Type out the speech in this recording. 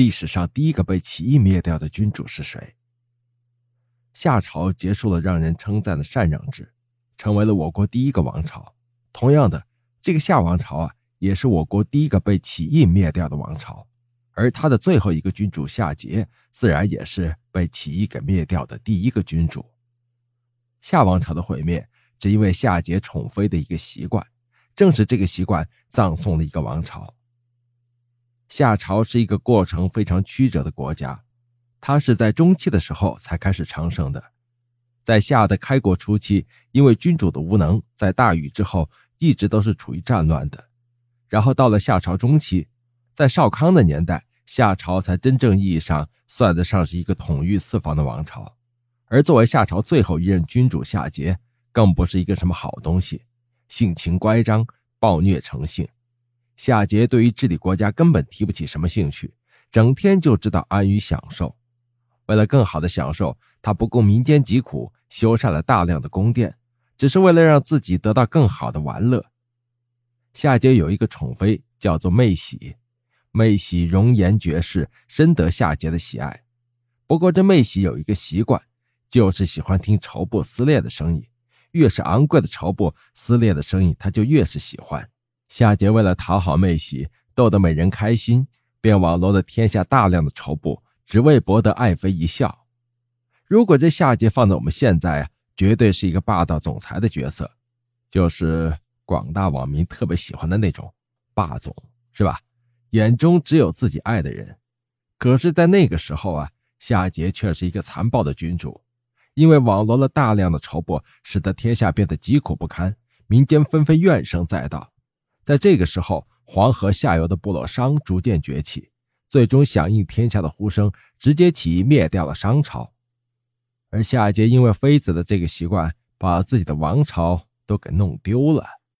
历史上第一个被起义灭掉的君主是谁？夏朝结束了让人称赞的禅让制，成为了我国第一个王朝。同样的，这个夏王朝啊，也是我国第一个被起义灭掉的王朝。而他的最后一个君主夏桀，自然也是被起义给灭掉的第一个君主。夏王朝的毁灭，只因为夏桀宠妃的一个习惯，正是这个习惯葬送了一个王朝。夏朝是一个过程非常曲折的国家，它是在中期的时候才开始昌盛的。在夏的开国初期，因为君主的无能，在大禹之后一直都是处于战乱的。然后到了夏朝中期，在少康的年代，夏朝才真正意义上算得上是一个统御四方的王朝。而作为夏朝最后一任君主夏桀，更不是一个什么好东西，性情乖张，暴虐成性。夏桀对于治理国家根本提不起什么兴趣，整天就知道安于享受。为了更好的享受，他不顾民间疾苦，修缮了大量的宫殿，只是为了让自己得到更好的玩乐。夏桀有一个宠妃，叫做妹喜。妹喜容颜绝世，深得夏桀的喜爱。不过这妹喜有一个习惯。就是喜欢听绸布撕裂的声音，越是昂贵的绸布撕裂的声音，他就越是喜欢。夏桀为了讨好妹喜，逗得美人开心，便网罗了天下大量的绸布，只为博得爱妃一笑。如果这夏桀放在我们现在啊，绝对是一个霸道总裁的角色，就是广大网民特别喜欢的那种霸总，是吧？眼中只有自己爱的人。可是，在那个时候啊，夏桀却是一个残暴的君主。因为网罗了大量的绸布，使得天下变得疾苦不堪，民间纷纷怨声载道。在这个时候，黄河下游的部落商逐渐崛起，最终响应天下的呼声，直接起义灭掉了商朝。而夏桀因为妃子的这个习惯，把自己的王朝都给弄丢了。